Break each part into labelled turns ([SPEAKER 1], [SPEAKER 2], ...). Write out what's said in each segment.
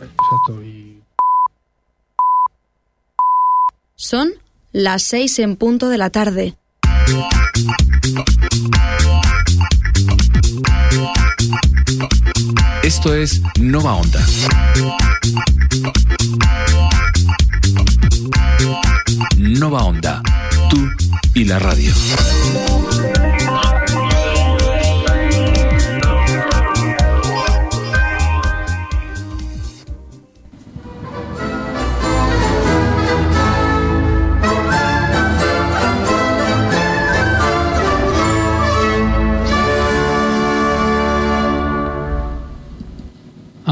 [SPEAKER 1] Exacto. Y...
[SPEAKER 2] Son las seis en punto de la tarde.
[SPEAKER 3] Esto es Nova Onda. Nova Onda, tú y la radio.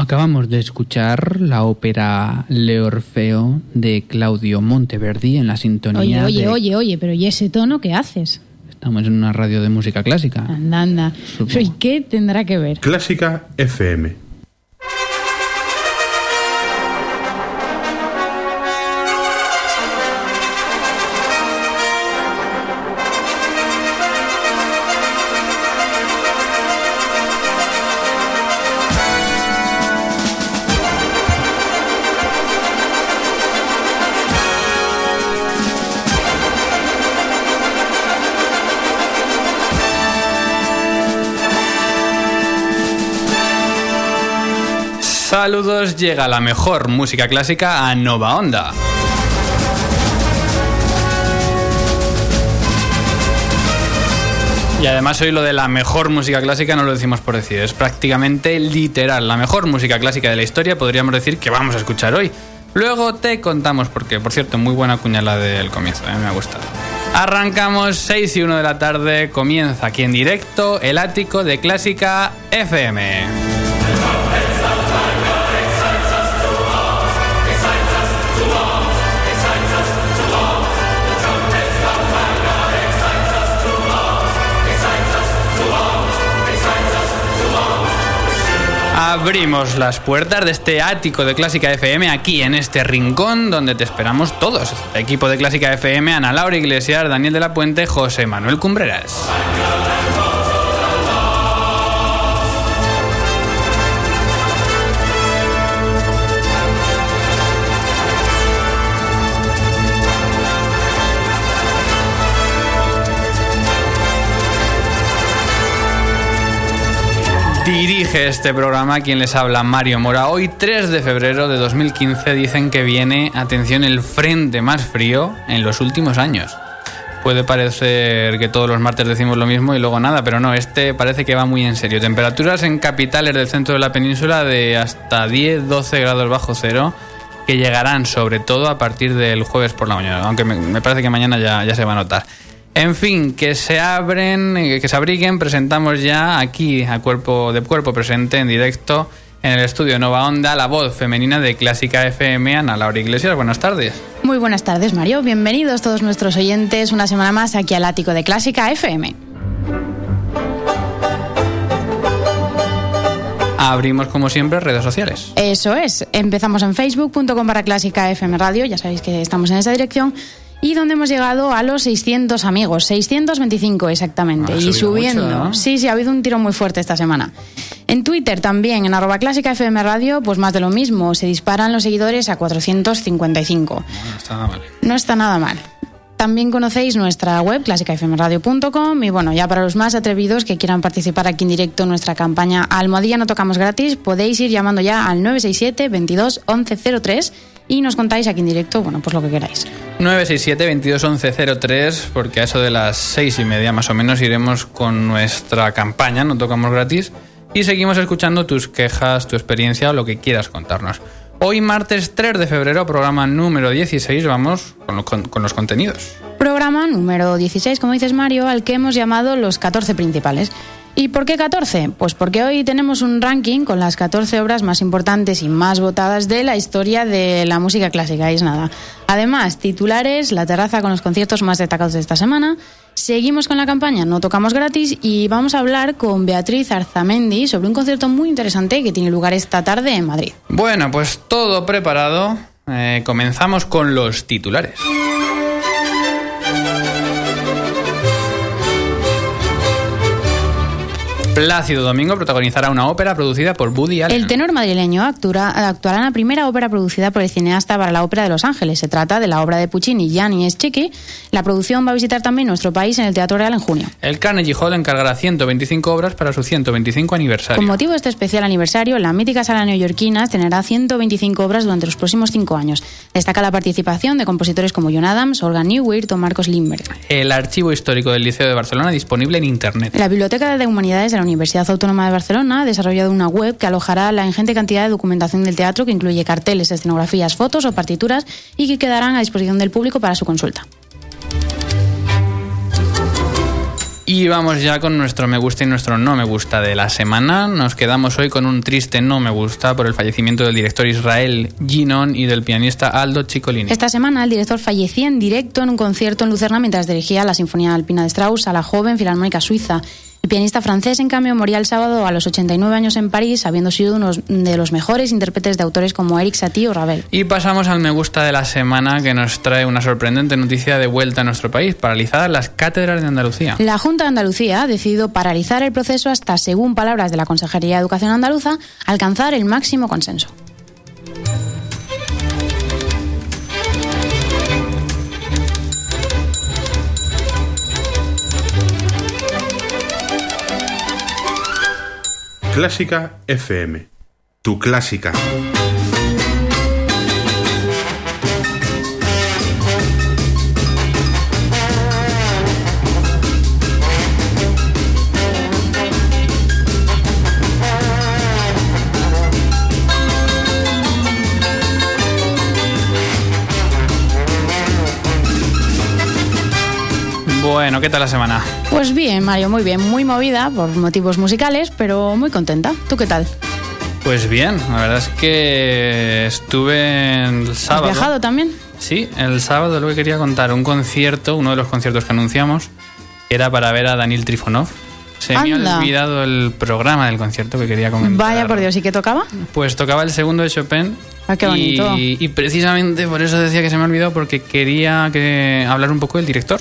[SPEAKER 4] Acabamos de escuchar la ópera Le Orfeo de Claudio Monteverdi en la sintonía.
[SPEAKER 5] Oye, oye,
[SPEAKER 4] de-
[SPEAKER 5] oye, oye, pero ¿y ese tono qué haces?
[SPEAKER 4] Estamos en una radio de música clásica.
[SPEAKER 5] Anda, anda. ¿Y qué tendrá que ver?
[SPEAKER 1] Clásica FM.
[SPEAKER 6] Saludos, llega la mejor música clásica a Nova Onda. Y además hoy lo de la mejor música clásica no lo decimos por decir, es prácticamente literal. La mejor música clásica de la historia podríamos decir que vamos a escuchar hoy. Luego te contamos porque, por cierto, muy buena cuñala del comienzo, eh, me ha gustado. Arrancamos 6 y 1 de la tarde, comienza aquí en directo el ático de Clásica FM. Abrimos las puertas de este ático de Clásica FM aquí en este rincón donde te esperamos todos. Equipo de Clásica FM, Ana Laura Iglesias, Daniel de la Puente, José Manuel Cumbreras. Dirige este programa quien les habla Mario Mora. Hoy 3 de febrero de 2015 dicen que viene, atención, el frente más frío en los últimos años. Puede parecer que todos los martes decimos lo mismo y luego nada, pero no, este parece que va muy en serio. Temperaturas en capitales del centro de la península de hasta 10-12 grados bajo cero que llegarán sobre todo a partir del jueves por la mañana, aunque me, me parece que mañana ya, ya se va a notar. En fin, que se abren, eh, que se abriguen, presentamos ya aquí a cuerpo de cuerpo presente en directo en el estudio Nova Onda la voz femenina de Clásica FM, Ana Laura Iglesias. Buenas tardes.
[SPEAKER 5] Muy buenas tardes, Mario. Bienvenidos todos nuestros oyentes una semana más aquí al ático de Clásica FM.
[SPEAKER 6] Abrimos como siempre redes sociales.
[SPEAKER 5] Eso es. Empezamos en facebook.com para Clásica FM Radio, ya sabéis que estamos en esa dirección. Y donde hemos llegado a los 600 amigos, 625 exactamente.
[SPEAKER 6] Ah,
[SPEAKER 5] y subiendo.
[SPEAKER 6] mucho, ¿no?
[SPEAKER 5] Sí, sí, ha habido un tiro muy fuerte esta semana. En Twitter también, en arroba clásica FM Radio, pues más de lo mismo. Se disparan los seguidores a 455.
[SPEAKER 6] No está nada mal.
[SPEAKER 5] No está nada mal. También conocéis nuestra web, clásicafmradio.com y bueno, ya para los más atrevidos que quieran participar aquí en directo en nuestra campaña Almohadilla no tocamos gratis, podéis ir llamando ya al 967 22 11 03 y nos contáis aquí en directo, bueno, pues lo que queráis.
[SPEAKER 6] 967-221103, porque a eso de las seis y media más o menos iremos con nuestra campaña, no tocamos gratis, y seguimos escuchando tus quejas, tu experiencia o lo que quieras contarnos. Hoy martes 3 de febrero, programa número 16, vamos con, lo- con- con los contenidos.
[SPEAKER 5] Programa número 16, como dices Mario, al que hemos llamado los 14 principales. ¿Y por qué 14? Pues porque hoy tenemos un ranking con las 14 obras más importantes y más votadas de la historia de la música clásica, es nada. Además, titulares, la terraza con los conciertos más destacados de esta semana. Seguimos con la campaña No Tocamos Gratis y vamos a hablar con Beatriz Arzamendi sobre un concierto muy interesante que tiene lugar esta tarde en Madrid.
[SPEAKER 6] Bueno, pues todo preparado. Eh, comenzamos con los titulares. Plácido Domingo protagonizará una ópera producida por Woody Allen.
[SPEAKER 5] El tenor madrileño actura- actuará en la primera ópera producida por el cineasta para la Ópera de Los Ángeles. Se trata de la obra de Puccini, Gianni Schicchi. La producción va a visitar también nuestro país en el Teatro Real en junio.
[SPEAKER 6] El Carnegie Hall encargará 125 obras para su 125 aniversario.
[SPEAKER 5] Con motivo de este especial aniversario, la mítica sala neoyorquina tendrá 125 obras durante los próximos cinco años. Destaca la participación de compositores como John Adams, Olga Neuwirth o Marcos Lindbergh.
[SPEAKER 6] El archivo histórico del Liceo de Barcelona disponible en Internet.
[SPEAKER 5] La Biblioteca de Humanidades de la Universidad Autónoma de Barcelona ha desarrollado una web que alojará la ingente cantidad de documentación del teatro que incluye carteles, escenografías, fotos o partituras y que quedarán a disposición del público para su consulta.
[SPEAKER 6] Y vamos ya con nuestro me gusta y nuestro no me gusta de la semana. Nos quedamos hoy con un triste no me gusta por el fallecimiento del director Israel Ginon y del pianista Aldo Ciccolini.
[SPEAKER 5] Esta semana el director fallecía en directo en un concierto en Lucerna mientras dirigía la Sinfonía Alpina de Strauss a la joven Filarmónica Suiza. El pianista francés, en cambio, moría el sábado a los 89 años en París, habiendo sido uno de los mejores intérpretes de autores como Eric Satie o Ravel.
[SPEAKER 6] Y pasamos al me gusta de la semana que nos trae una sorprendente noticia de vuelta a nuestro país, paralizadas las cátedras de Andalucía.
[SPEAKER 5] La Junta de Andalucía ha decidido paralizar el proceso hasta, según palabras de la Consejería de Educación Andaluza, alcanzar el máximo consenso.
[SPEAKER 1] Clásica FM. Tu clásica.
[SPEAKER 6] Bueno, ¿qué tal la semana?
[SPEAKER 5] Pues bien, Mario, muy bien, muy movida por motivos musicales, pero muy contenta. ¿Tú qué tal?
[SPEAKER 6] Pues bien, la verdad es que estuve el
[SPEAKER 5] ¿Has
[SPEAKER 6] sábado.
[SPEAKER 5] viajado también?
[SPEAKER 6] Sí, el sábado lo que quería contar, un concierto, uno de los conciertos que anunciamos, era para ver a Daniel Trifonov. Se me ha olvidado el programa del concierto que quería comentar.
[SPEAKER 5] Vaya por Dios, ¿y qué tocaba?
[SPEAKER 6] Pues tocaba el segundo de Chopin.
[SPEAKER 5] Ah, qué bonito.
[SPEAKER 6] Y, y precisamente por eso decía que se me ha olvidado, porque quería que hablar un poco del director.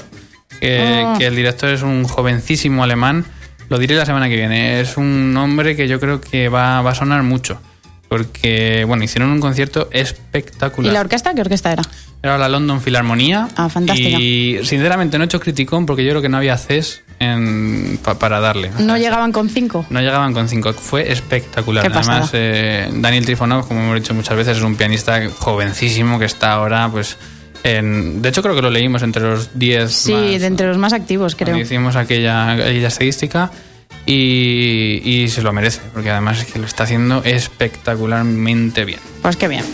[SPEAKER 6] Que,
[SPEAKER 5] Oh.
[SPEAKER 6] que el director es un jovencísimo alemán. Lo diré la semana que viene. Es un hombre que yo creo que va, va a sonar mucho. Porque, bueno, hicieron un concierto
[SPEAKER 5] ¿Y
[SPEAKER 6] espectacular.
[SPEAKER 5] la orquesta? ¿Qué orquesta era?
[SPEAKER 6] Era la London Philharmonía.
[SPEAKER 5] Ah, fantástica.
[SPEAKER 6] Y sinceramente no he hecho criticón porque yo creo que no había CES en, pa- para darle.
[SPEAKER 5] No llegaban con cinco.
[SPEAKER 6] no llegaban con cinco. Fue espectacular. Además, eh, Daniel Trifonov, como hemos dicho muchas veces, es un pianista jovencísimo que está ahora, pues. En, de hecho, creo que lo leímos entre los 10
[SPEAKER 5] Sí,
[SPEAKER 6] más,
[SPEAKER 5] de entre los más activos, creo.
[SPEAKER 6] hicimos aquella, aquella estadística. Y, y se lo merece, porque además es que lo está haciendo espectacularmente bien.
[SPEAKER 5] Pues qué bien.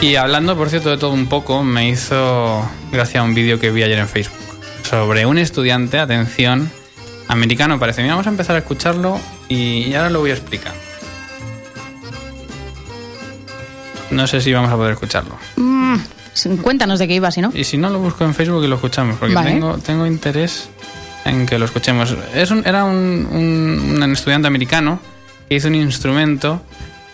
[SPEAKER 6] Y hablando, por cierto, de todo un poco, me hizo gracia un vídeo que vi ayer en Facebook sobre un estudiante, atención, americano parece. Mira, vamos a empezar a escucharlo y, ahora lo voy a explicar. No sé si vamos a poder escucharlo.
[SPEAKER 5] Mm, cuéntanos de qué iba, si no.
[SPEAKER 6] Y si no, lo busco en Facebook y lo escuchamos, porque
[SPEAKER 5] Vale.
[SPEAKER 6] tengo, tengo interés en que lo escuchemos. Es un- era un, un- un estudiante americano que hizo un instrumento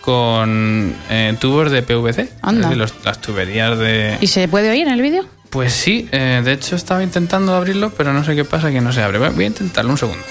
[SPEAKER 6] con eh, tubos de PVC.
[SPEAKER 5] Anda.
[SPEAKER 6] Los- las tuberías de...
[SPEAKER 5] ¿Y se puede oír en el vídeo?
[SPEAKER 6] Pues sí, eh, de hecho estaba intentando abrirlo, pero no sé qué pasa que no se abre. Voy a intentarlo un segundo.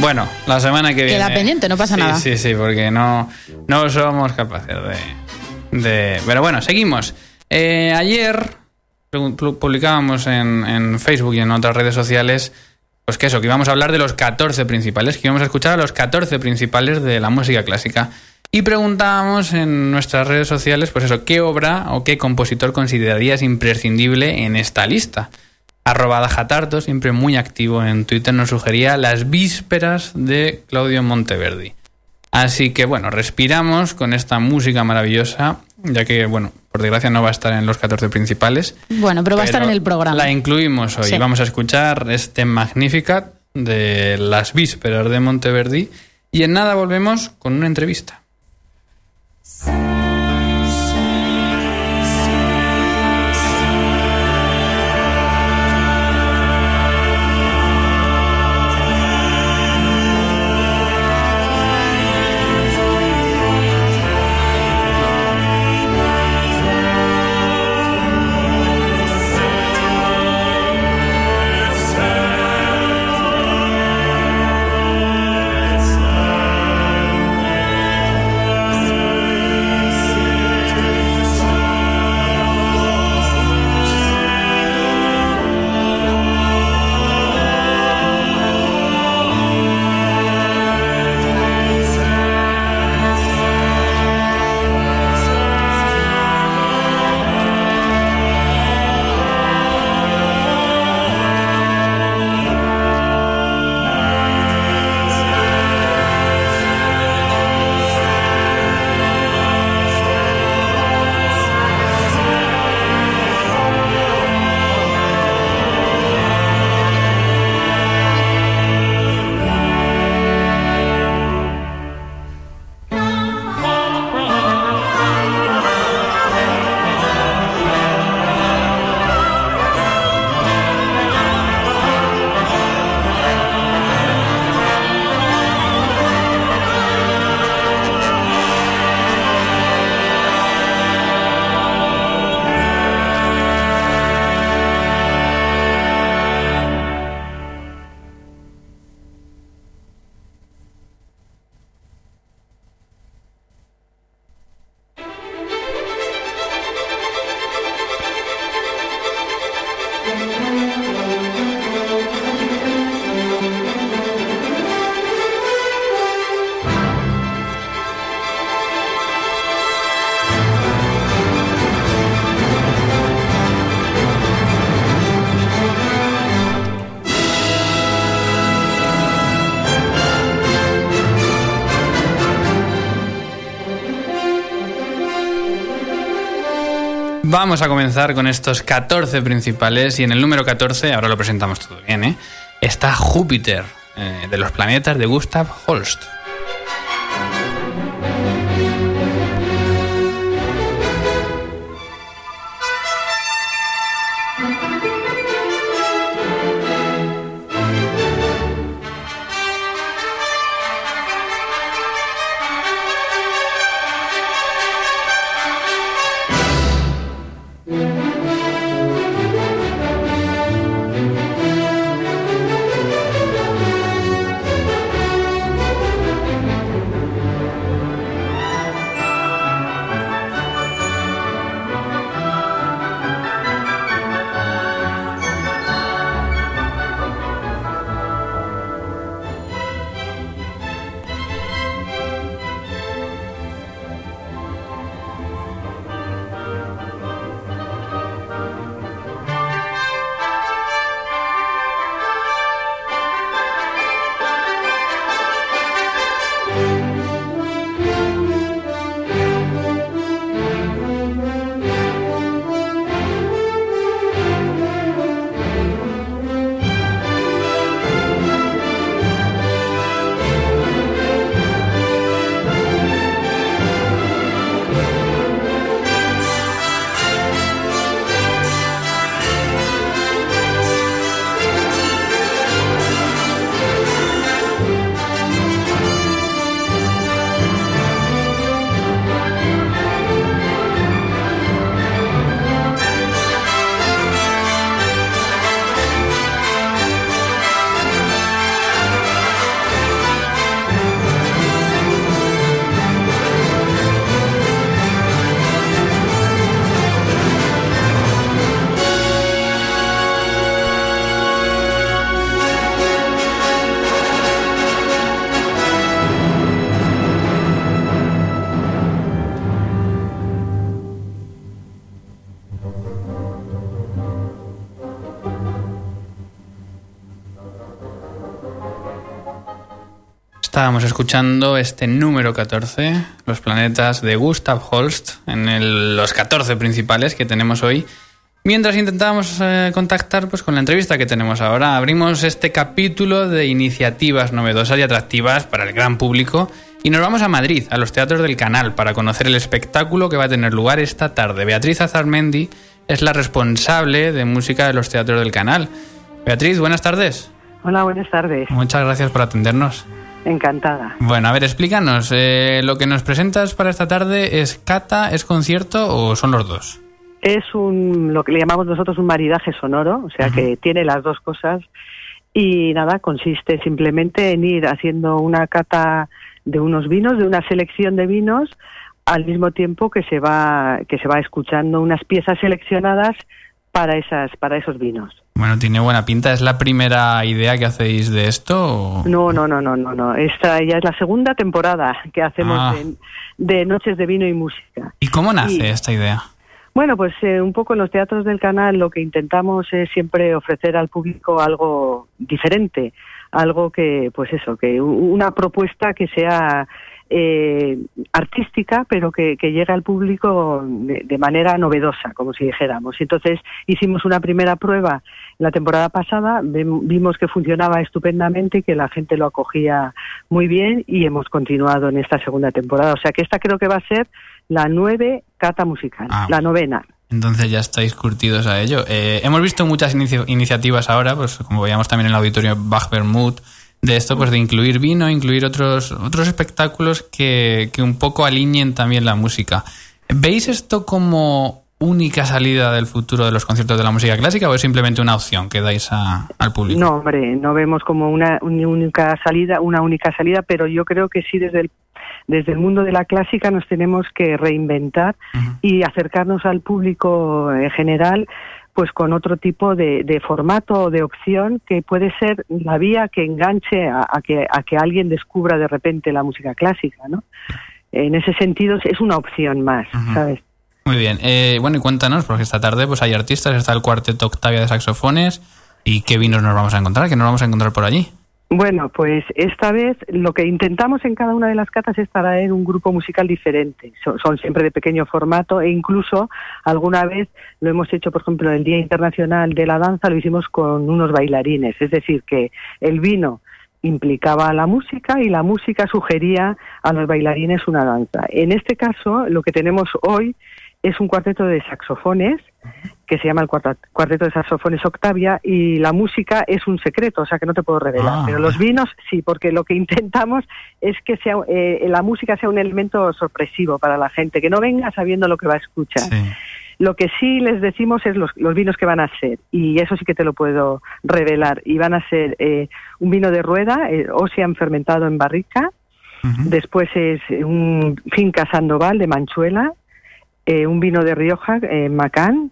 [SPEAKER 6] Bueno, la semana que viene.
[SPEAKER 5] Queda pendiente, no pasa
[SPEAKER 6] Sí,
[SPEAKER 5] nada.
[SPEAKER 6] Sí, sí, porque no, no somos capaces de. de- Pero bueno, seguimos. Eh, ayer pu- pu- publicábamos en, en Facebook y en otras redes sociales. Pues que eso, que íbamos a hablar de los 14 principales, que íbamos a escuchar a los 14 principales de la música clásica. Y preguntábamos en nuestras redes sociales, pues eso, ¿qué obra o qué compositor considerarías imprescindible en esta lista? Arroba Dajatarto, siempre muy activo en Twitter, nos sugería Las Vísperas de Claudio Monteverdi. Así que bueno, respiramos con esta música maravillosa, ya que, bueno, por desgracia no va a estar en los 14 principales.
[SPEAKER 5] Bueno, pero va a estar en el programa.
[SPEAKER 6] La incluimos hoy.
[SPEAKER 5] Sí.
[SPEAKER 6] Vamos a escuchar este Magnificat de Las Vísperas de Monteverdi. Y en nada volvemos con una entrevista. Vamos a comenzar con estos 14 principales y en el número 14, ahora lo presentamos todo bien, ¿eh? está Júpiter, eh, de los planetas de Gustav Holst. Estábamos escuchando este número 14, los planetas de Gustav Holst, en el- los 14 principales que tenemos hoy. Mientras intentábamos eh, contactar pues, con la entrevista que tenemos ahora, abrimos este capítulo de iniciativas novedosas y atractivas para el gran público y nos vamos a Madrid, a los teatros del canal, para conocer el espectáculo que va a tener lugar esta tarde. Beatriz Azarmendi es la responsable de música de los teatros del canal. Beatriz, buenas tardes.
[SPEAKER 7] Hola, buenas tardes.
[SPEAKER 6] Muchas gracias por atendernos.
[SPEAKER 7] Encantada.
[SPEAKER 6] Bueno, a ver, explícanos. eh, ¿Lo que nos presentas para esta tarde es cata, es concierto o son los dos?
[SPEAKER 7] Es un lo que le llamamos nosotros un maridaje sonoro, o sea que tiene las dos cosas y nada, consiste simplemente en ir haciendo una cata de unos vinos, de una selección de vinos, al mismo tiempo que se va que se va escuchando unas piezas seleccionadas para esas para esos vinos.
[SPEAKER 6] Bueno, tiene buena pinta. ¿Es la primera idea que hacéis de esto? o-
[SPEAKER 7] No, no, no, no, no, no. Esta ya es la segunda temporada que hacemos
[SPEAKER 6] Ah.
[SPEAKER 7] de, de Noches de Vino y Música.
[SPEAKER 6] ¿Y cómo nace esta idea?
[SPEAKER 7] Bueno, pues eh, un poco en los teatros del canal lo que intentamos es siempre ofrecer al público algo diferente, algo que, pues eso, que una propuesta que sea eh, artística, pero que, que llegue al público de, de manera novedosa, como si dijéramos. Entonces hicimos una primera prueba la temporada pasada, vimos que funcionaba estupendamente y que la gente lo acogía muy bien y hemos continuado en esta segunda temporada. O sea que esta creo que va a ser la nueve cata musical,
[SPEAKER 6] Ah.
[SPEAKER 7] la novena.
[SPEAKER 6] Entonces ya estáis curtidos a ello. Eh, hemos visto muchas inici- iniciativas ahora, pues como veíamos también en el auditorio Bach Bermud, de esto, pues de incluir vino, incluir otros, otros espectáculos que, que un poco alineen también la música. ¿Veis esto como única salida del futuro de los conciertos de la música clásica o es simplemente una opción que dais a- al público?
[SPEAKER 7] No, hombre, no vemos como una, una única salida, una única salida, pero yo creo que sí desde el desde el mundo de la clásica nos tenemos que reinventar y acercarnos al público en general pues con otro tipo de, de formato o de opción que puede ser la vía que enganche a, a que, a que alguien descubra de repente la música clásica, ¿no? En ese sentido es una opción más. ¿sabes?
[SPEAKER 6] Muy bien. Eh, bueno, y cuéntanos, porque esta tarde pues hay artistas, está el cuarteto Octavia de saxofones. ¿Y qué vinos nos vamos a encontrar? ¿Qué nos vamos a encontrar por allí?
[SPEAKER 7] Bueno, pues esta vez lo que intentamos en cada una de las catas es traer un grupo musical diferente. Son, son siempre de pequeño formato e incluso alguna vez lo hemos hecho, por ejemplo, el Día Internacional de la Danza, lo hicimos con unos bailarines. Es decir, que el vino implicaba la música y la música sugería a los bailarines una danza. En este caso, lo que tenemos hoy es un cuarteto de saxofones que se llama el cuarteto de saxofones Octavia y la música es un secreto, o sea que no te puedo revelar.
[SPEAKER 6] Ah.
[SPEAKER 7] Pero los vinos sí, porque lo que intentamos es que sea eh, la música sea un elemento sorpresivo para la gente, que no venga sabiendo lo que va a escuchar.
[SPEAKER 6] Sí.
[SPEAKER 7] Lo que sí les decimos es los, los vinos que van a ser, y eso sí que te lo puedo revelar. Y van a ser eh, un vino de rueda, eh, Ocean fermentado en barrica, después es un Finca Sandoval de Manchuela, eh, un vino de Rioja, eh, Macán,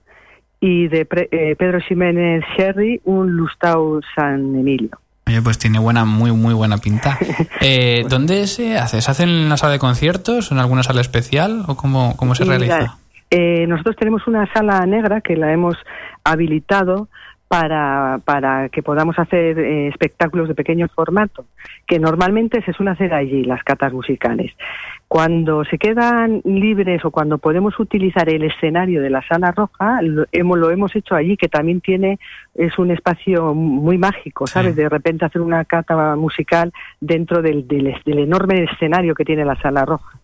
[SPEAKER 7] y de Pre- eh, Pedro Ximénez Sherry, un Lustau San Emilio.
[SPEAKER 6] Oye, pues tiene buena, muy, muy buena pinta. Eh, ¿Dónde se hace? ¿Se hace en la sala de conciertos? ¿En alguna sala especial? ¿O cómo, cómo se realiza?
[SPEAKER 7] eh, nosotros tenemos una sala negra que la hemos habilitado para, para que podamos hacer eh, espectáculos de pequeño formato, que normalmente se suele hacer allí, las catas musicales. Cuando se quedan libres o cuando podemos utilizar el escenario de la sala roja, lo hemos, lo hemos hecho allí, que también tiene, es un espacio muy mágico, ¿sabes?
[SPEAKER 6] Sí.
[SPEAKER 7] De repente hacer una cata musical dentro del, del, del enorme escenario que tiene la sala roja.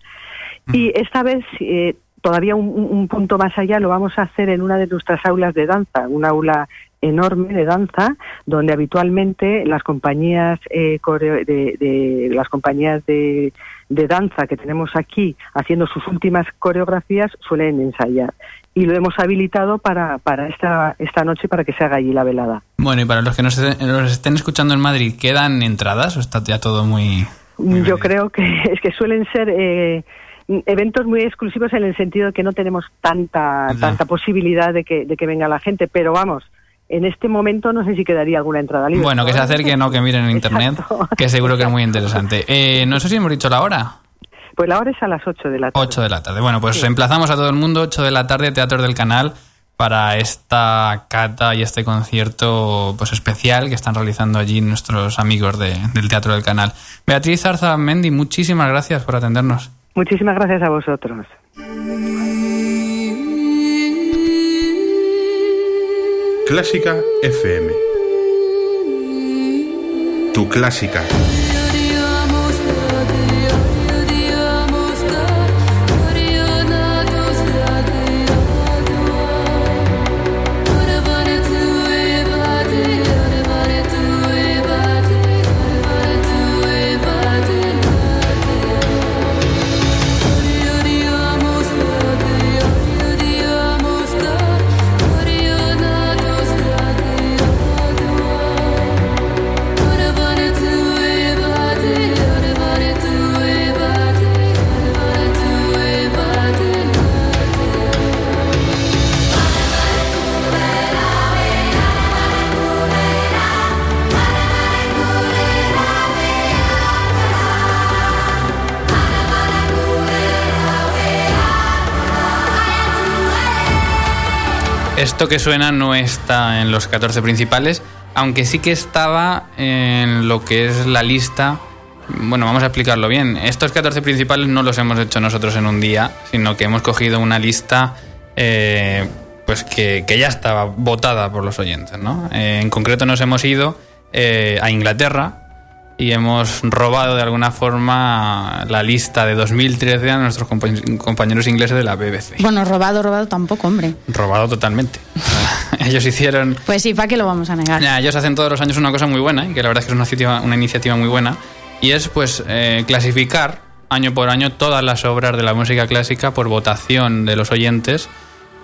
[SPEAKER 7] Y esta vez, eh, todavía un, un- un punto más allá, lo vamos a hacer en una de nuestras aulas de danza, una aula enorme de danza, donde habitualmente las compañías eh, coreo- de, de- las compañías de, de danza que tenemos aquí haciendo sus últimas coreografías suelen ensayar. Y lo hemos habilitado para, para esta, esta noche para que se haga allí la velada.
[SPEAKER 6] Bueno, y para los que nos, nos estén escuchando en Madrid, ¿quedan entradas o está ya todo muy... muy
[SPEAKER 7] Yo creo que es que suelen ser eh, eventos muy exclusivos en el sentido de que no tenemos tanta
[SPEAKER 6] Ya.
[SPEAKER 7] tanta posibilidad de que, de que venga la gente, pero vamos, en este momento no sé si quedaría alguna entrada libre.
[SPEAKER 6] Bueno, que se acerquen o que miren en internet,
[SPEAKER 7] Exacto.
[SPEAKER 6] que seguro que es muy interesante. Eh, no sé si hemos dicho la hora.
[SPEAKER 7] Pues la hora es a las 8 de la tarde.
[SPEAKER 6] 8 de la tarde. Bueno, pues
[SPEAKER 7] Sí.
[SPEAKER 6] emplazamos a todo el mundo, 8 de la tarde, Teatro del Canal, para esta cata y este concierto pues especial que están realizando allí nuestros amigos de- del Teatro del Canal. Beatriz Zarza Mendy, muchísimas gracias por atendernos.
[SPEAKER 7] Muchísimas gracias a vosotros.
[SPEAKER 1] Clásica FM. Tu clásica.
[SPEAKER 6] Esto que suena no está en los 14 principales, aunque sí que estaba en lo que es la lista. Bueno, vamos a explicarlo bien. Estos 14 principales no los hemos hecho nosotros en un día, sino que hemos cogido una lista eh, pues que, que ya estaba votada por los oyentes. ¿no? Eh, en concreto nos hemos ido eh, a Inglaterra, y hemos robado de alguna forma la lista de 2013 a nuestros compañ- compañeros ingleses de la BBC.
[SPEAKER 5] Bueno, robado, robado tampoco, hombre.
[SPEAKER 6] Robado totalmente. Ellos hicieron...
[SPEAKER 5] Pues sí, ¿para qué lo vamos a negar?
[SPEAKER 6] Nah, ellos hacen todos los años una cosa muy buena, y que la verdad es que es una iniciativa, una iniciativa muy buena, y es pues eh, clasificar año por año todas las obras de la música clásica por votación de los oyentes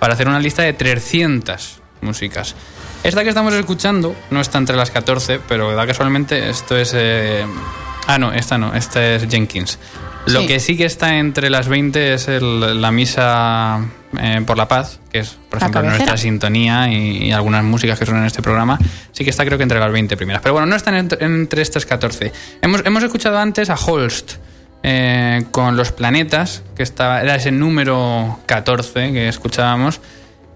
[SPEAKER 6] para hacer una lista de 300 músicas. Esta que estamos escuchando no está entre las 14, pero da casualmente esto es... eh, Ah, no, esta no, esta es Jenkins. Lo
[SPEAKER 5] Sí.
[SPEAKER 6] que sí que está entre las 20 es el- la misa eh, por la paz, que es, por
[SPEAKER 5] La
[SPEAKER 6] ejemplo,
[SPEAKER 5] cabecera.
[SPEAKER 6] nuestra sintonía y, y algunas músicas que suenan en este programa. Sí que está creo que entre las 20 primeras. Pero bueno, no están entre, entre estas 14. Hemos, hemos escuchado antes a Holst eh, con Los Planetas, que estaba, era ese número 14 que escuchábamos.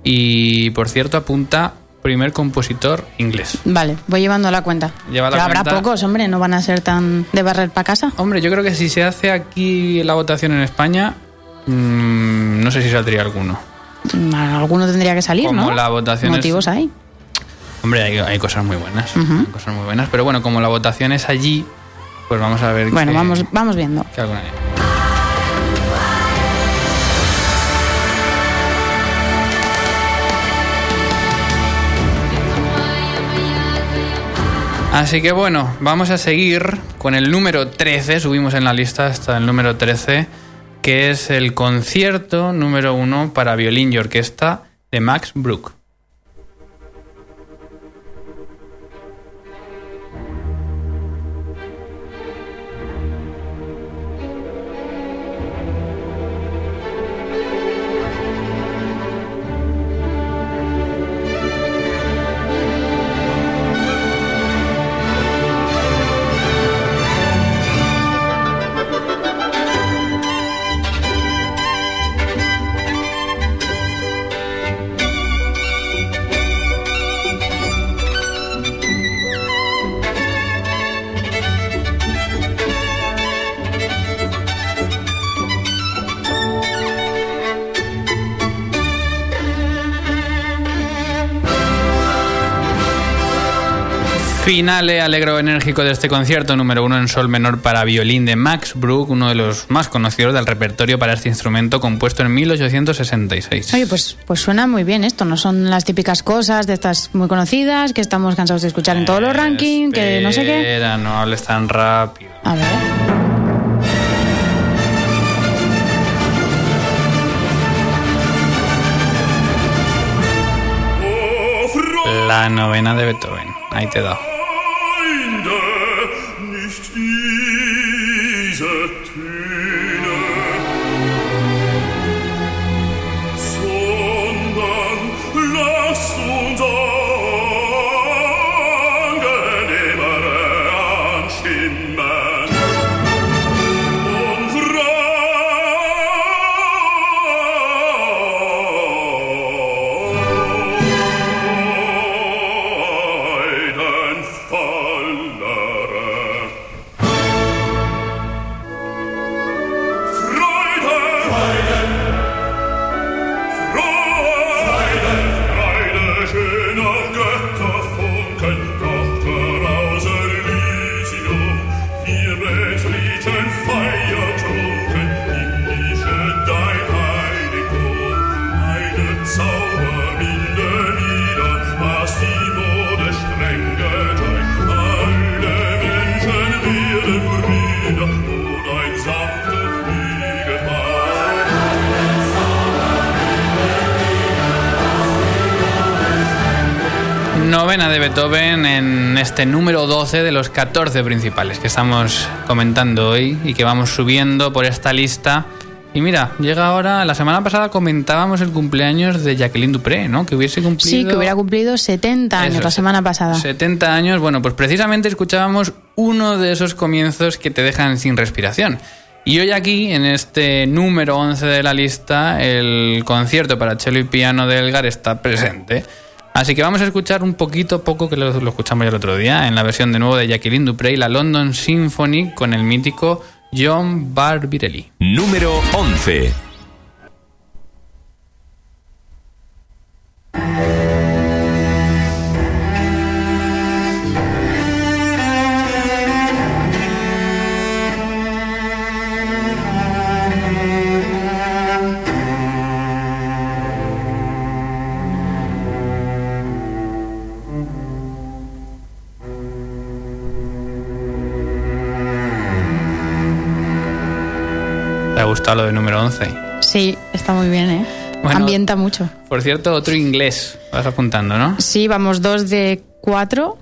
[SPEAKER 6] Y por cierto, apunta primer compositor inglés.
[SPEAKER 5] Vale, voy llevando la cuenta.
[SPEAKER 6] Lleva la
[SPEAKER 5] Pero habrá
[SPEAKER 6] cuenta.
[SPEAKER 5] pocos, hombre, no van a ser tan de barrer para casa.
[SPEAKER 6] Hombre, yo creo que si se hace aquí la votación en España, mm, no sé si saldría alguno.
[SPEAKER 5] Mm, Alguno tendría que salir,
[SPEAKER 6] Como
[SPEAKER 5] ¿no?
[SPEAKER 6] la votación es-
[SPEAKER 5] Motivos hay.
[SPEAKER 6] Hombre, hay, hay cosas muy buenas. Hay cosas muy buenas. Pero bueno, como la votación es allí, pues vamos a ver
[SPEAKER 5] Bueno,
[SPEAKER 6] qué-
[SPEAKER 5] vamos, vamos viendo.
[SPEAKER 6] qué alguna Así que bueno, vamos a seguir con el número 13, subimos en la lista hasta el número 13, que es el concierto número uno para violín y orquesta de Max Bruch. Finale alegro enérgico de este concierto número uno en sol menor para violín de Max Bruch, uno de los más conocidos del repertorio para este instrumento compuesto en 1866.
[SPEAKER 5] Oye, pues, pues suena muy bien esto. No son las típicas cosas de estas muy conocidas que estamos cansados de escuchar en todos los rankings, que no sé qué.
[SPEAKER 6] Espera, no hables tan rápido.
[SPEAKER 5] A ver.
[SPEAKER 6] La novena de Beethoven. Ahí te he dado. Beethoven en este número 12 de los 14 principales que estamos comentando hoy y que vamos subiendo por esta lista. Y mira, llega ahora, la semana pasada comentábamos el cumpleaños de Jacqueline Dupré, ¿no? Que hubiese cumplido...
[SPEAKER 5] Sí, que hubiera cumplido 70 años
[SPEAKER 6] Eso,
[SPEAKER 5] la semana pasada.
[SPEAKER 6] 70 años, bueno, pues precisamente escuchábamos uno de esos comienzos que te dejan sin respiración. Y hoy aquí, en este número 11 de la lista, el concierto para cello y piano de Elgar está presente. Así que vamos a escuchar un poquito, poco, que lo, lo escuchamos ya el otro día, en la versión de nuevo de Jacqueline Dupré y la London Symphony con el mítico John Barbirelli.
[SPEAKER 8] Número 11.
[SPEAKER 6] Gustado lo de número 11?
[SPEAKER 5] Sí, está muy bien, ¿eh?
[SPEAKER 6] Bueno.
[SPEAKER 5] Ambienta mucho.
[SPEAKER 6] Por cierto, otro inglés. Vas apuntando, ¿no?
[SPEAKER 5] Sí, vamos dos de cuatro.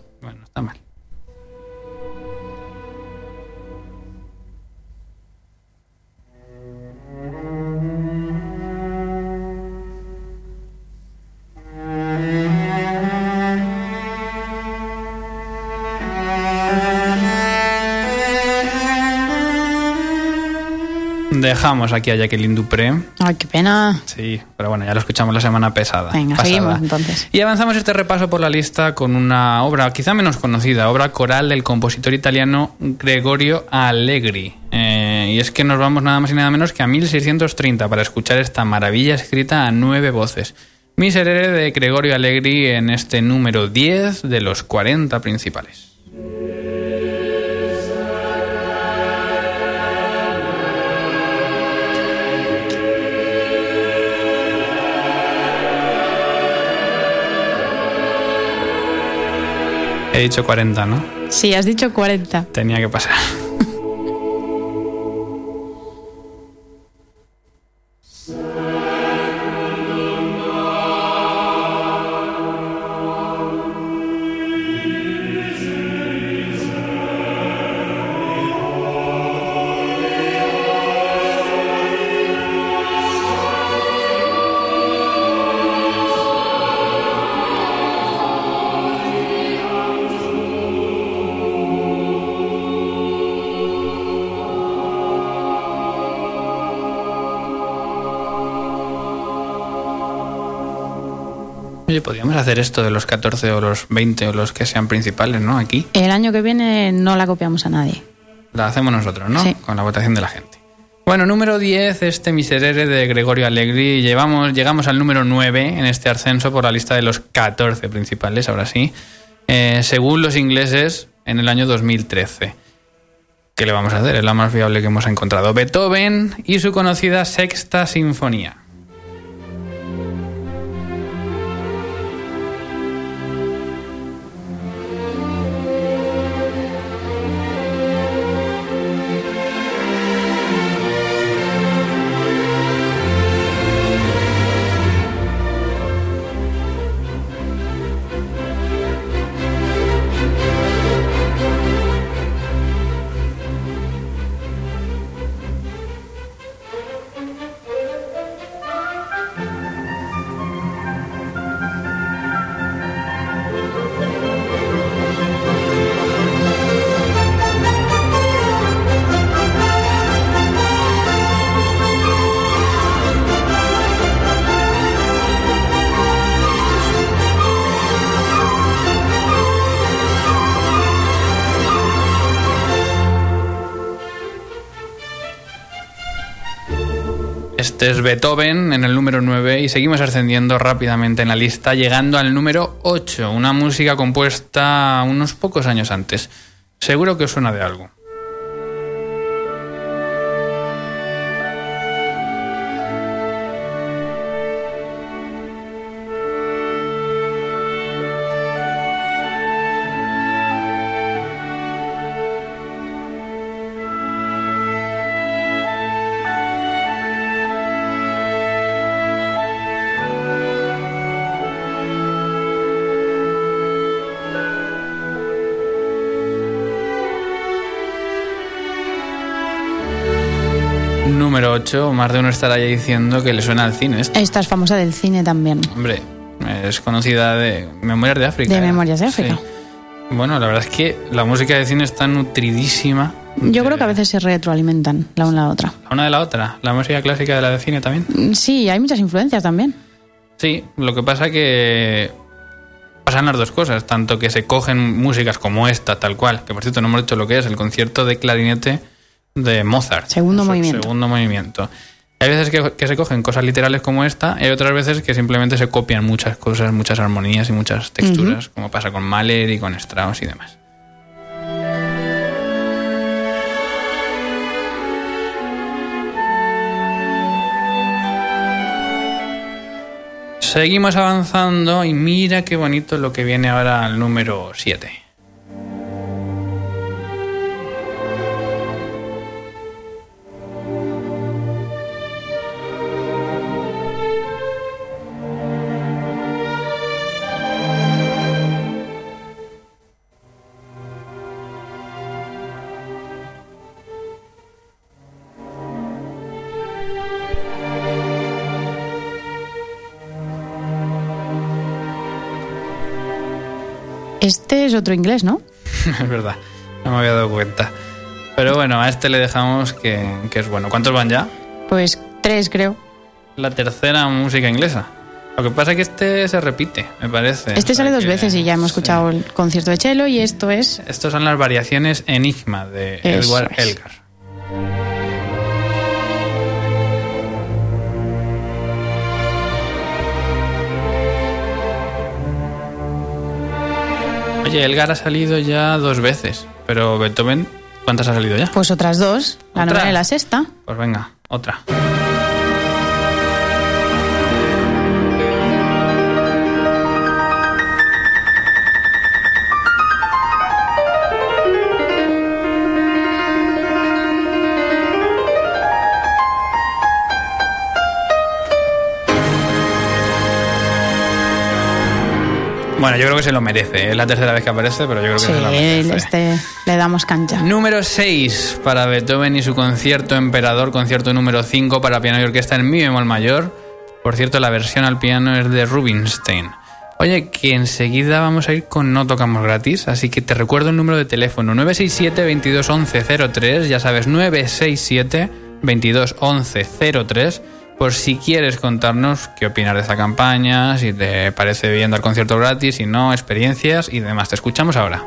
[SPEAKER 6] Dejamos aquí a Jacqueline Dupré.
[SPEAKER 5] Ay, qué pena.
[SPEAKER 6] Sí, pero bueno, ya lo escuchamos la semana pesada.
[SPEAKER 5] Venga,
[SPEAKER 6] pasada.
[SPEAKER 5] seguimos entonces.
[SPEAKER 6] Y avanzamos este repaso por la lista con una obra quizá menos conocida, obra coral del compositor italiano Gregorio Allegri. Eh, y es que nos vamos nada más y nada menos que a 1630 para escuchar esta maravilla escrita a nueve voces. Miserere de Gregorio Allegri en este número 10 de los 40 principales. He dicho 40, ¿no?
[SPEAKER 5] Sí, has dicho 40.
[SPEAKER 6] Tenía que pasar. Oye, podríamos hacer esto de los 14 o los 20 o los que sean principales, ¿no? Aquí.
[SPEAKER 5] El año que viene no la copiamos a nadie.
[SPEAKER 6] La hacemos nosotros, ¿no?
[SPEAKER 5] Sí.
[SPEAKER 6] Con la votación de la gente. Bueno, número 10, este Miserere de Gregorio Allegri. Llevamos, llegamos al número 9 en este ascenso por la lista de los 14 principales, ahora sí. Eh, según los ingleses, en el año 2013. ¿Qué le vamos a hacer? Es la más fiable que hemos encontrado. Beethoven y su conocida Sexta Sinfonía. Este es Beethoven en el número 9 y seguimos ascendiendo rápidamente en la lista, llegando al número 8, una música compuesta unos pocos años antes. Seguro que suena de algo. 8, más de uno estará ya diciendo que le suena al cine. esto.
[SPEAKER 5] Esta es famosa del cine también.
[SPEAKER 6] Hombre, es conocida de Memorias de África.
[SPEAKER 5] De
[SPEAKER 6] ¿eh?
[SPEAKER 5] Memorias de África.
[SPEAKER 6] Sí. Bueno, la verdad es que la música de cine está nutridísima.
[SPEAKER 5] Yo
[SPEAKER 6] de
[SPEAKER 5] creo que a veces se retroalimentan la una a la otra.
[SPEAKER 6] La una de la otra. La música clásica de la de cine también.
[SPEAKER 5] Mm, Sí, hay muchas influencias también.
[SPEAKER 6] Sí, lo que pasa que pasan las dos cosas, tanto que se cogen músicas como esta, tal cual, que por cierto no hemos dicho lo que es, el concierto de clarinete de Mozart.
[SPEAKER 5] Segundo movimiento.
[SPEAKER 6] Segundo movimiento. Hay veces que, que se cogen cosas literales como esta, y hay otras veces que simplemente se copian muchas cosas, muchas armonías y muchas texturas, como pasa con Mahler y con Strauss y demás. Seguimos avanzando y mira qué bonito lo que viene ahora al número 7.
[SPEAKER 5] Este es otro inglés, ¿no?
[SPEAKER 6] es verdad, no me había dado cuenta. Pero bueno, a este le dejamos que, que es bueno. ¿Cuántos van ya?
[SPEAKER 5] Pues tres, creo.
[SPEAKER 6] La tercera música inglesa. Lo que pasa es que este se repite, me parece.
[SPEAKER 5] Este sale dos veces y ya hemos escuchado el concierto de Chelo y esto es...
[SPEAKER 6] Estos son las variaciones Enigma de
[SPEAKER 5] Eso
[SPEAKER 6] Edward
[SPEAKER 5] es.
[SPEAKER 6] Elgar. Oye, Elgar ha salido ya dos veces, pero Beethoven, ¿cuántas ha salido ya?
[SPEAKER 5] Pues otras dos, la
[SPEAKER 6] ¿Otra?
[SPEAKER 5] novena y la sexta.
[SPEAKER 6] Pues venga, otra. Bueno, yo creo que se lo merece. Es la tercera vez que aparece, pero yo creo que
[SPEAKER 5] Sí,
[SPEAKER 6] se lo merece.
[SPEAKER 5] este le damos cancha.
[SPEAKER 6] Número 6 para Beethoven y su concierto Emperador, concierto número 5 para piano y orquesta en mi bemol mayor. Por cierto, la versión al piano es de Rubinstein. Oye, que enseguida vamos a ir con No Tocamos Gratis, así que te recuerdo el número de teléfono 967-2211-03, ya sabes, 967-2211-03, por si quieres contarnos qué opinas de esta campaña, si te parece bien dar concierto gratis, si no, experiencias y demás. Te escuchamos ahora.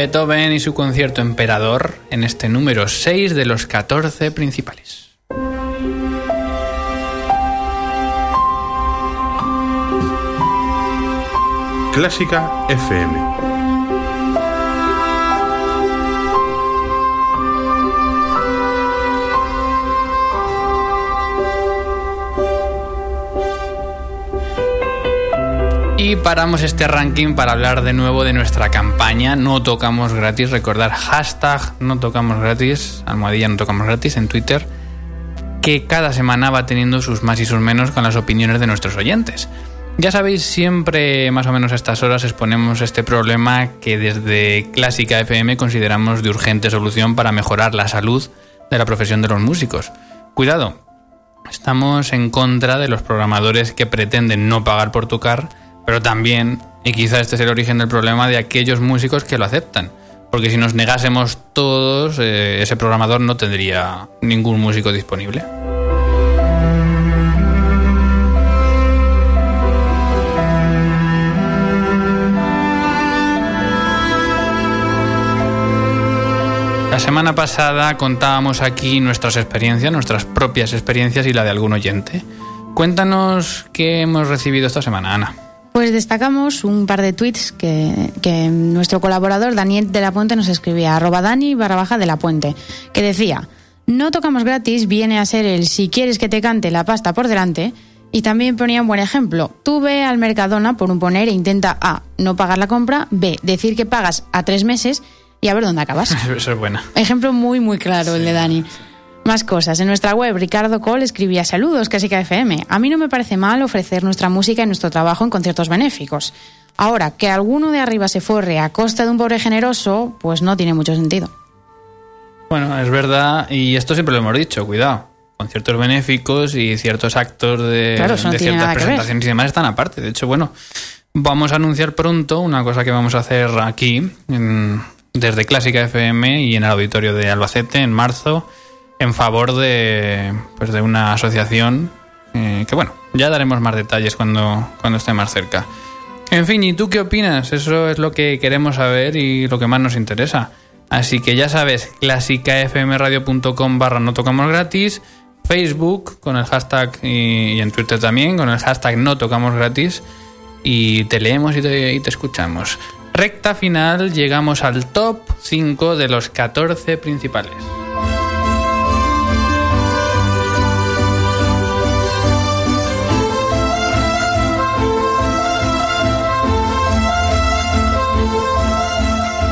[SPEAKER 6] Beethoven y su concierto Emperador en este número 6 de los 14 principales.
[SPEAKER 1] Clásica FM.
[SPEAKER 6] Y paramos este ranking para hablar de nuevo de nuestra campaña No Tocamos Gratis. Recordar hashtag No Tocamos Gratis, almohadilla No Tocamos Gratis en Twitter, que cada semana va teniendo sus más y sus menos con las opiniones de nuestros oyentes. Ya sabéis, siempre más o menos a estas horas exponemos este problema que desde Clásica FM consideramos de urgente solución para mejorar la salud de la profesión de los músicos. Cuidado, estamos en contra de los programadores que pretenden no pagar por tocar, pero también, y quizá este es el origen del problema, de aquellos músicos que lo aceptan. Porque si nos negásemos todos, eh, ese programador no tendría ningún músico disponible. La semana pasada contábamos aquí nuestras experiencias, nuestras propias experiencias y la de algún oyente. Cuéntanos qué hemos recibido esta semana, Ana.
[SPEAKER 5] Pues destacamos un par de tweets que, que nuestro colaborador Daniel de la Puente nos escribía, arroba Dani barra baja de la Puente, que decía, no tocamos gratis viene a ser el si quieres que te cante la pasta por delante, y también ponía un buen ejemplo. Tú ve al Mercadona por un poner e intenta A, no pagar la compra, B, decir que pagas a tres meses y a ver dónde acabas.
[SPEAKER 6] Eso es buena.
[SPEAKER 5] Ejemplo muy, muy claro el de Dani. Más cosas. En nuestra web, Ricardo Cole escribía saludos, Clásica FM. A mí no me parece mal ofrecer nuestra música y nuestro trabajo en conciertos benéficos. Ahora, que alguno de arriba se forre a costa de un pobre generoso, pues no tiene mucho sentido.
[SPEAKER 6] Bueno, es verdad, y esto siempre lo hemos dicho, cuidado. Conciertos benéficos y ciertos actos de,
[SPEAKER 5] Claro, eso no
[SPEAKER 6] de ciertas presentaciones y demás están aparte. De hecho, bueno, vamos a anunciar pronto una cosa que vamos a hacer aquí, en- desde Clásica FM y en el auditorio de Albacete, en marzo, en favor de, pues de una asociación eh, que, bueno, ya daremos más detalles cuando, cuando esté más cerca. En fin, ¿y tú qué opinas? Eso es lo que queremos saber y lo que más nos interesa. Así que ya sabes, clásicafmradio.com barra no tocamos gratis, Facebook con el hashtag y, en Twitter también con el hashtag no tocamos gratis y te leemos y te, y te escuchamos. Recta final, llegamos al top 5 de los 14 principales.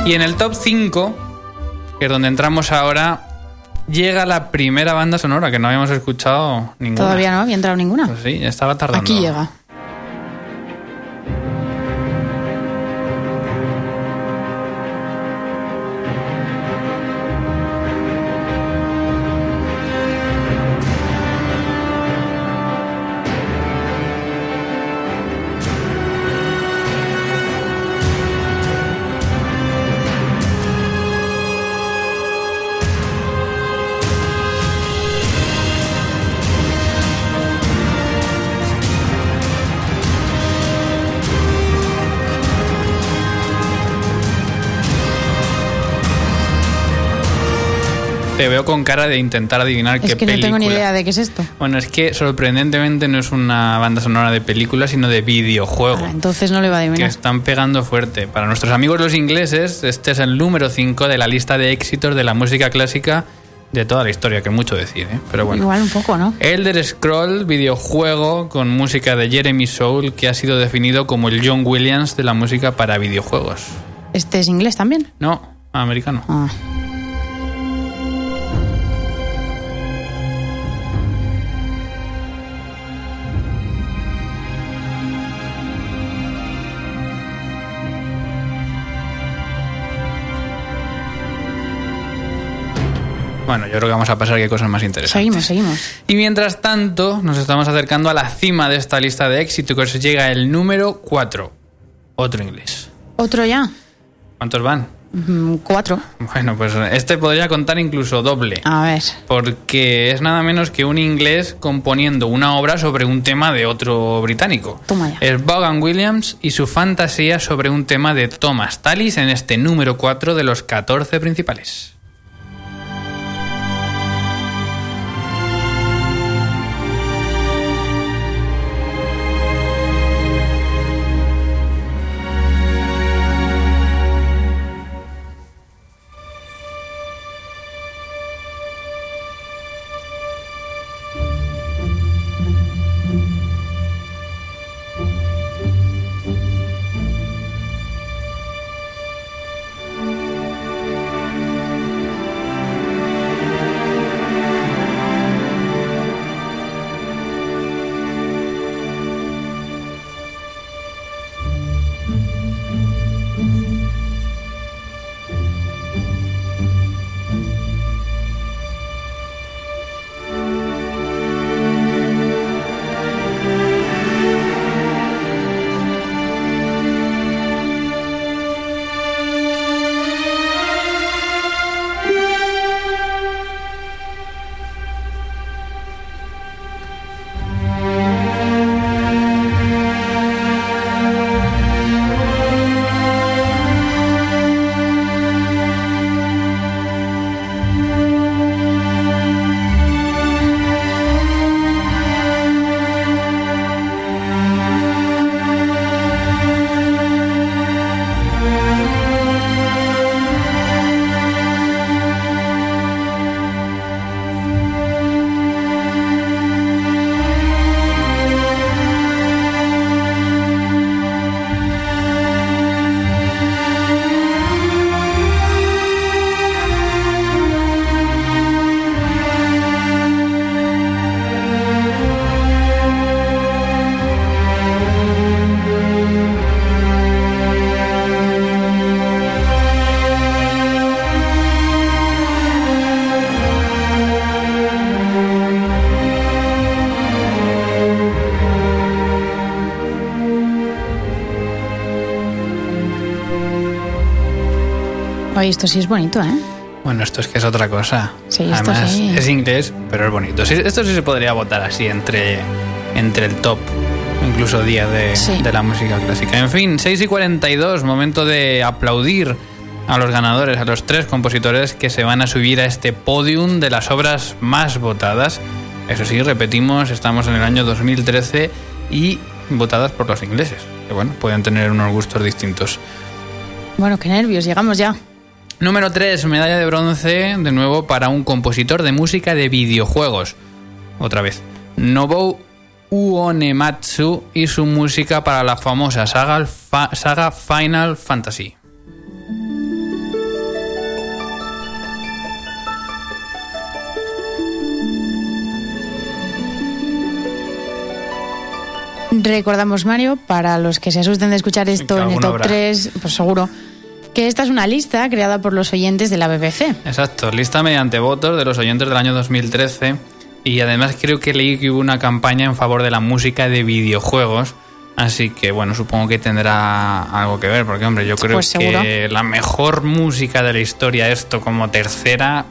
[SPEAKER 6] Y en el top 5, que es donde entramos ahora, llega la primera banda sonora que no habíamos escuchado ninguna.
[SPEAKER 5] Todavía no había entrado ninguna.
[SPEAKER 6] Pues sí, estaba tardando.
[SPEAKER 5] Aquí llega.
[SPEAKER 6] Te veo con cara de intentar adivinar
[SPEAKER 5] Es
[SPEAKER 6] qué
[SPEAKER 5] que no
[SPEAKER 6] película.
[SPEAKER 5] tengo ni idea de qué es esto.
[SPEAKER 6] Bueno, es que sorprendentemente no es una banda sonora de película, sino de videojuego.
[SPEAKER 5] Ah, entonces no le va a
[SPEAKER 6] que
[SPEAKER 5] adivinar.
[SPEAKER 6] están pegando fuerte. Para nuestros amigos los ingleses, este es el número 5 de la lista de éxitos de la música clásica de toda la historia, que mucho decir, ¿eh? Pero bueno.
[SPEAKER 5] Igual un poco, ¿no?
[SPEAKER 6] Elder Scroll, videojuego con música de Jeremy Soule, que ha sido definido como el John Williams de la música para videojuegos.
[SPEAKER 5] ¿Este es inglés también?
[SPEAKER 6] No, americano.
[SPEAKER 5] Ah.
[SPEAKER 6] Bueno, yo creo que vamos a pasar que hay cosas más interesantes.
[SPEAKER 5] Seguimos, seguimos.
[SPEAKER 6] Y mientras tanto, nos estamos acercando a la cima de esta lista de éxito, que os llega el número 4. Otro inglés.
[SPEAKER 5] Otro ya.
[SPEAKER 6] ¿Cuántos van?
[SPEAKER 5] Mm, Cuatro.
[SPEAKER 6] Bueno, pues este podría contar incluso doble.
[SPEAKER 5] A ver.
[SPEAKER 6] Porque es nada menos que un inglés componiendo una obra sobre un tema de otro británico.
[SPEAKER 5] Toma ya.
[SPEAKER 6] Es Vaughan Williams y su fantasía sobre un tema de Thomas Tallis en este número 4 de los 14 principales.
[SPEAKER 5] Oye, esto sí es bonito, ¿eh?
[SPEAKER 6] Bueno, esto es que es otra cosa.
[SPEAKER 5] Sí, esto
[SPEAKER 6] Además,
[SPEAKER 5] sí.
[SPEAKER 6] es inglés, pero es bonito. Sí, esto sí se podría votar así entre, entre el top, incluso día de,
[SPEAKER 5] Sí.
[SPEAKER 6] de la música clásica. En fin, 6 y 42, momento de aplaudir a los ganadores, a los tres compositores que se van a subir a este podium de las obras más votadas. Eso sí, repetimos, estamos en el año 2013 y votadas por los ingleses, que bueno, pueden tener unos gustos distintos.
[SPEAKER 5] Bueno, qué nervios, llegamos ya.
[SPEAKER 6] Número 3, medalla de bronce, de nuevo para un compositor de música de videojuegos. Otra vez. Nobuo Uonematsu y su música para la famosa saga, fa- saga Final Fantasy.
[SPEAKER 5] Recordamos, Mario, para los que se asusten de escuchar esto en el top
[SPEAKER 6] habrá.
[SPEAKER 5] 3, pues seguro, que esta es una lista creada por los oyentes de la BBC.
[SPEAKER 6] Exacto, lista mediante votos de los oyentes del año 2013 y además creo que leí que hubo una campaña en favor de la música de videojuegos, así que bueno, supongo que tendrá algo que ver, porque hombre, yo creo
[SPEAKER 5] Pues
[SPEAKER 6] que la mejor música de la historia, esto como tercera,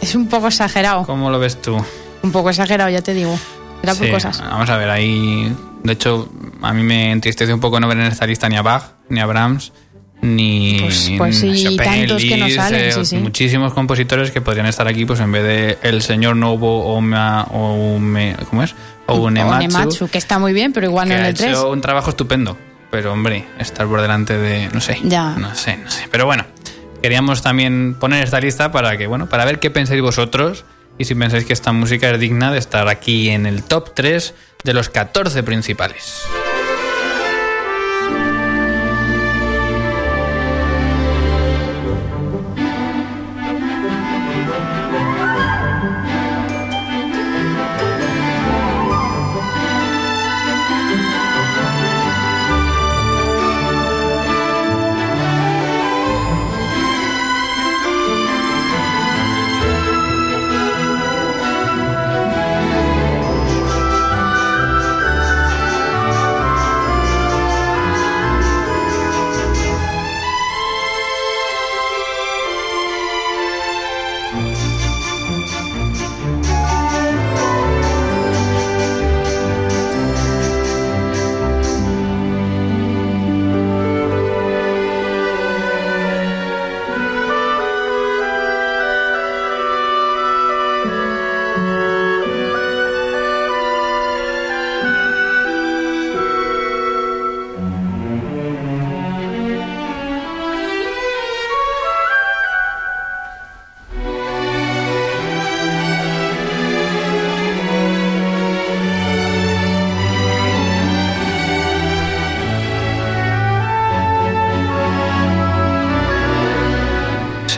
[SPEAKER 5] Es un poco exagerado,
[SPEAKER 6] ¿cómo lo ves tú?
[SPEAKER 5] un poco exagerado, ya te digo. Será por cosas.
[SPEAKER 6] Vamos a ver, ahí. De hecho, a mí me entristece un poco no ver en esta lista ni a Bach, ni a Brahms, ni.
[SPEAKER 5] Pues- pues sí, tantos que no salen,
[SPEAKER 6] eh,
[SPEAKER 5] sí, sí.
[SPEAKER 6] Muchísimos compositores que podrían estar aquí, pues en vez de el señor Novo Oma, Ome, ¿cómo es? Ounematsu,
[SPEAKER 5] Onematsu, que está muy bien, pero igual no en
[SPEAKER 6] ha
[SPEAKER 5] el 3.
[SPEAKER 6] hecho un trabajo estupendo. Pero hombre, estar por delante de. No sé.
[SPEAKER 5] Ya.
[SPEAKER 6] No sé, no sé. Pero bueno, queríamos también poner esta lista para que, bueno, para ver qué pensáis vosotros y si pensáis que esta música es digna de estar aquí en el top 3 de los 14 principales.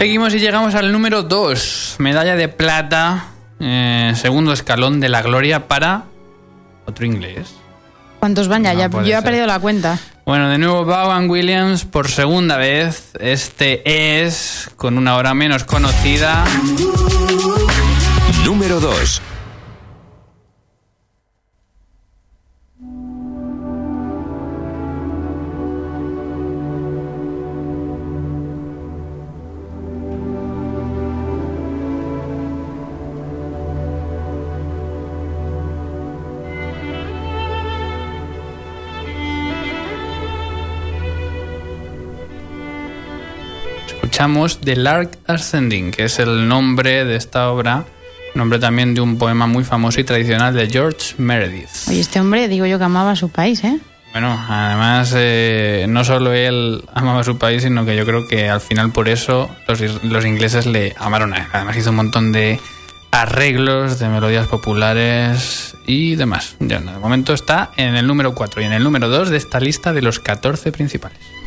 [SPEAKER 6] Seguimos y llegamos al número 2. Medalla de plata, eh, segundo escalón de la gloria para otro inglés.
[SPEAKER 5] ¿Cuántos van ya?
[SPEAKER 6] No
[SPEAKER 5] ya
[SPEAKER 6] puede
[SPEAKER 5] yo he perdido la cuenta.
[SPEAKER 6] Bueno, de nuevo Vaughan Williams por segunda vez. Este es con una hora menos conocida.
[SPEAKER 8] Número 2.
[SPEAKER 6] Escuchamos The Lark Ascending, que es el nombre de esta obra, nombre también de un poema muy famoso y tradicional de George Meredith.
[SPEAKER 5] Oye, este hombre, digo yo que amaba su país, ¿eh?
[SPEAKER 6] Bueno, además, eh, no solo él amaba su país, sino que yo creo que al final por eso los, los ingleses le amaron a él. Además hizo un montón de arreglos de melodías populares y demás. Ya, de momento está en el número 4 y en el número 2 de esta lista de los 14 principales.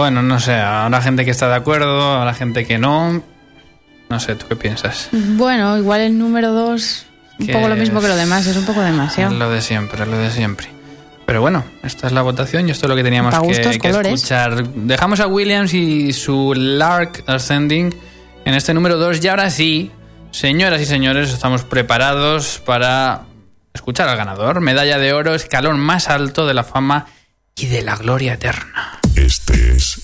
[SPEAKER 6] Bueno, no sé, habrá gente que está de acuerdo, habrá gente que no. No sé, ¿tú qué piensas?
[SPEAKER 5] Bueno, igual el número 2 un poco lo mismo que lo demás, es un poco demasiado.
[SPEAKER 6] Lo de siempre, lo de siempre. Pero bueno, esta es la votación y esto es lo que teníamos que, escuchar. Dejamos a Williams y su Lark Ascending en este número 2 y ahora sí, señoras y señores, estamos preparados para escuchar al ganador. Medalla de oro, escalón más alto de la fama y de la gloria eterna.
[SPEAKER 9] Este es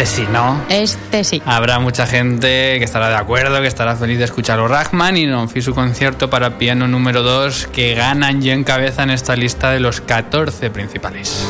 [SPEAKER 6] este sí, ¿no?
[SPEAKER 5] Este sí.
[SPEAKER 6] Habrá mucha gente que estará de acuerdo, que estará feliz de escuchar a Rachman y non fi su concierto para piano número 2 que ganan y encabezan esta lista de los 14 principales.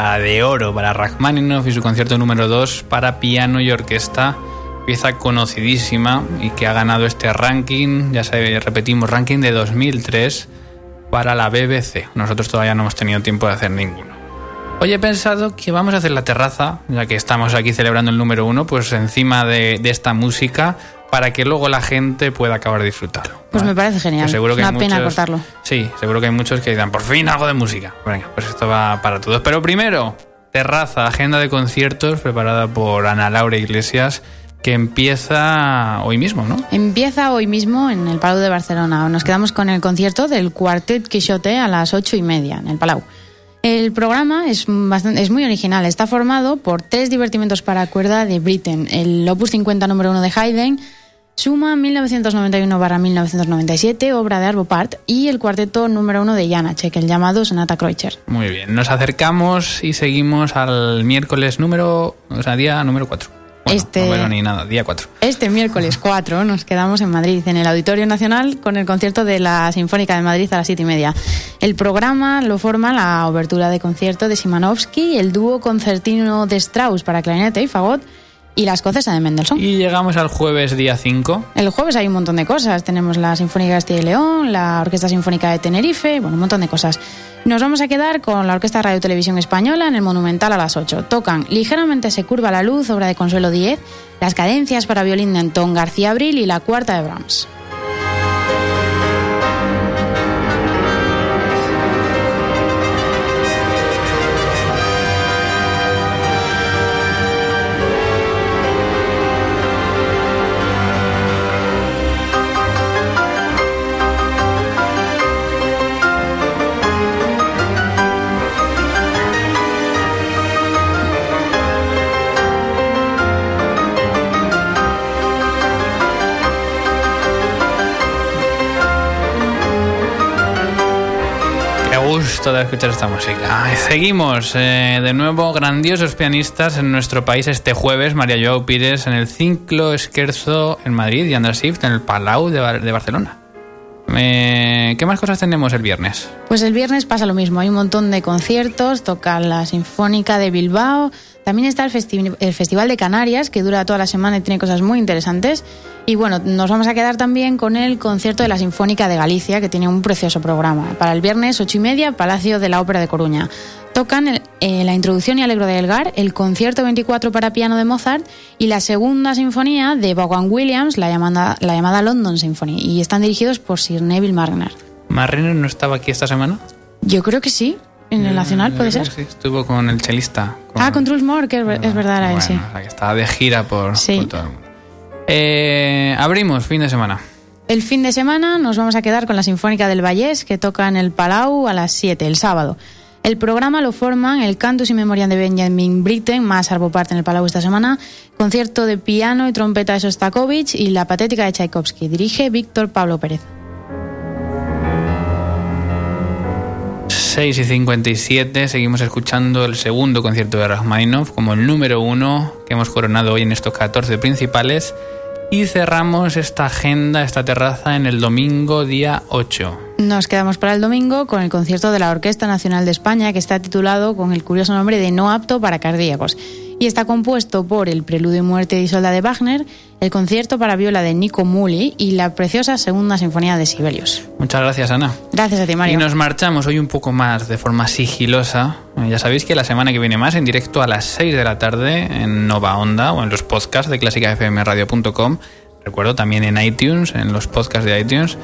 [SPEAKER 6] De oro para Rachmaninoff y su concierto número 2 para piano y orquesta, pieza conocidísima y que ha ganado este ranking, ya sabéis, repetimos, ranking de 2003 para la BBC. Nosotros todavía no hemos tenido tiempo de hacer ninguno. Hoy he pensado que vamos a hacer la terraza, ya que estamos aquí celebrando el número uno, pues encima de esta música, para que luego la gente pueda acabar de disfrutarlo.
[SPEAKER 5] Pues me parece genial.
[SPEAKER 6] Seguro que
[SPEAKER 5] Una pena
[SPEAKER 6] muchos-
[SPEAKER 5] cortarlo.
[SPEAKER 6] Sí, seguro que hay muchos que dirán, por fin algo de música. Venga, pues esto va para todos. Pero primero, terraza, agenda de conciertos preparada por Ana Laura Iglesias, que empieza hoy mismo, ¿no?
[SPEAKER 5] Empieza hoy mismo en el Palau de Barcelona. Nos quedamos con el concierto del Cuartet Quixote a las ocho y media en el Palau. El programa es, bastante, es muy original. Está formado por tres divertimentos para cuerda de Britten, el Opus 50 número 1 de Haydn, Suma 1991-1997, obra de Arvo Part, y el cuarteto número 1 de Janacek, el llamado Sonata Kreutzer.
[SPEAKER 6] Muy bien, nos acercamos y seguimos al miércoles número, o sea, día número 4.
[SPEAKER 5] Este-
[SPEAKER 6] No veo ni nada, día 4.
[SPEAKER 5] Este miércoles 4 nos quedamos en Madrid, en el Auditorio Nacional, con el concierto de la Sinfónica de Madrid a las siete y media. El programa lo forma la obertura de concierto de Simanovsky, el dúo concertino de Strauss para clarinete y fagot y la escocesa de Mendelssohn.
[SPEAKER 6] Y llegamos al jueves día 5.
[SPEAKER 5] El jueves hay un montón de cosas. Tenemos la Sinfónica de Castilla y León, la Orquesta Sinfónica de Tenerife, bueno, un montón de cosas. Nos vamos a quedar con la Orquesta Radio Televisión Española en el Monumental a las 8. Tocan Ligeramente se curva la luz, obra de Consuelo Díez, las cadencias para violín de Antón García Abril y la cuarta de Brahms.
[SPEAKER 6] Gusto de escuchar esta música. Seguimos, eh, de nuevo, grandiosos pianistas en nuestro país este jueves. María Joao Pires en el Ciclo Esquerzo en Madrid y Andrés Sift en el Palau de Barcelona. Eh, ¿Qué más cosas tenemos el viernes?
[SPEAKER 5] Pues el viernes pasa lo mismo, hay un montón de conciertos, toca la Sinfónica de Bilbao, también está el, festi- el Festival de Canarias, que dura toda la semana y tiene cosas muy interesantes. Y bueno, nos vamos a quedar también con el concierto de la Sinfónica de Galicia, que tiene un precioso programa. Para el viernes, ocho y media, Palacio de la Ópera de Coruña. Tocan el- eh, la introducción y alegro de Elgar, el concierto 24 para piano de Mozart y la segunda sinfonía de Vaughan Williams, la llamada, la llamada London Symphony. Y están dirigidos por Sir Neville Marner.
[SPEAKER 6] ¿Marrero no estaba aquí esta semana?
[SPEAKER 5] Yo creo que sí. En el Nacional
[SPEAKER 6] Eh,
[SPEAKER 5] puede
[SPEAKER 6] creo
[SPEAKER 5] ser.
[SPEAKER 6] Sí, estuvo con el chelista. con-
[SPEAKER 5] Ah, con Truls Moore, que es, ver- es verdad, era él, sí.
[SPEAKER 6] o sea, que estaba de gira por,
[SPEAKER 5] Sí.
[SPEAKER 6] por todo el mundo. Eh, abrimos fin de semana.
[SPEAKER 5] El fin de semana nos vamos a quedar con la Sinfónica del Vallés, que toca en el Palau a las 7, el sábado. El programa lo forman el Cantus y Memoriam de Benjamin Britten, más Arbopart en el Palau esta semana, concierto de piano y trompeta de Sostakovich y la patética de Tchaikovsky. Dirige Víctor Pablo Pérez.
[SPEAKER 6] 6 y 57, seguimos escuchando el segundo concierto de Rachmaninoff como el número uno que hemos coronado hoy en estos 14 principales. Y cerramos esta agenda, esta terraza, en el domingo día 8.
[SPEAKER 5] Nos quedamos para el domingo con el concierto de la Orquesta Nacional de España, que está titulado con el curioso nombre de No apto para cardíacos. Y está compuesto por el Preludio y Muerte de Isolda de Wagner, el concierto para viola de Nico Muli y la preciosa Segunda Sinfonía de Sibelius.
[SPEAKER 6] Muchas gracias, Ana.
[SPEAKER 5] Gracias a ti, Mario.
[SPEAKER 6] Y nos marchamos hoy un poco más de forma sigilosa. Eh, Ya sabéis que la semana que viene más, en directo a las 6 de la tarde, en Nova Onda o en los podcasts de clásicafmradio.com. Recuerdo también en iTunes, en los podcasts de iTunes.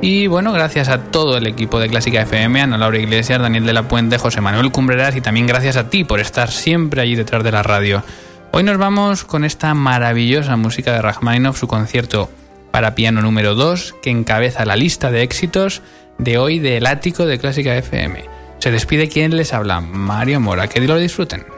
[SPEAKER 6] Y bueno, gracias a todo el equipo de Clásica FM, Ana Laura Iglesias, Daniel de la Puente, José Manuel Cumbreras y también gracias a ti por estar siempre allí detrás de la radio. Hoy nos vamos con esta maravillosa música de Rachmaninoff, su concierto para piano número 2, que encabeza la lista de éxitos de hoy del ático de Clásica FM. Se despide quien les habla, Mario Mora. Que lo disfruten.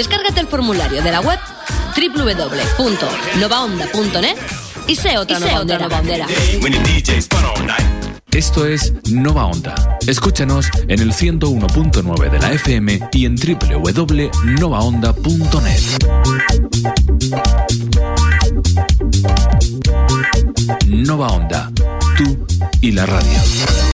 [SPEAKER 10] Descárgate el formulario de la web www.novaonda.net y sé otra,
[SPEAKER 11] Y sé
[SPEAKER 10] Nova
[SPEAKER 11] otra
[SPEAKER 10] Ondera.
[SPEAKER 11] Nova
[SPEAKER 3] Esto es Nova Onda. Escúchanos en el 101.9 de la FM y en www.novaonda.net. Nova Onda. Tú y la radio.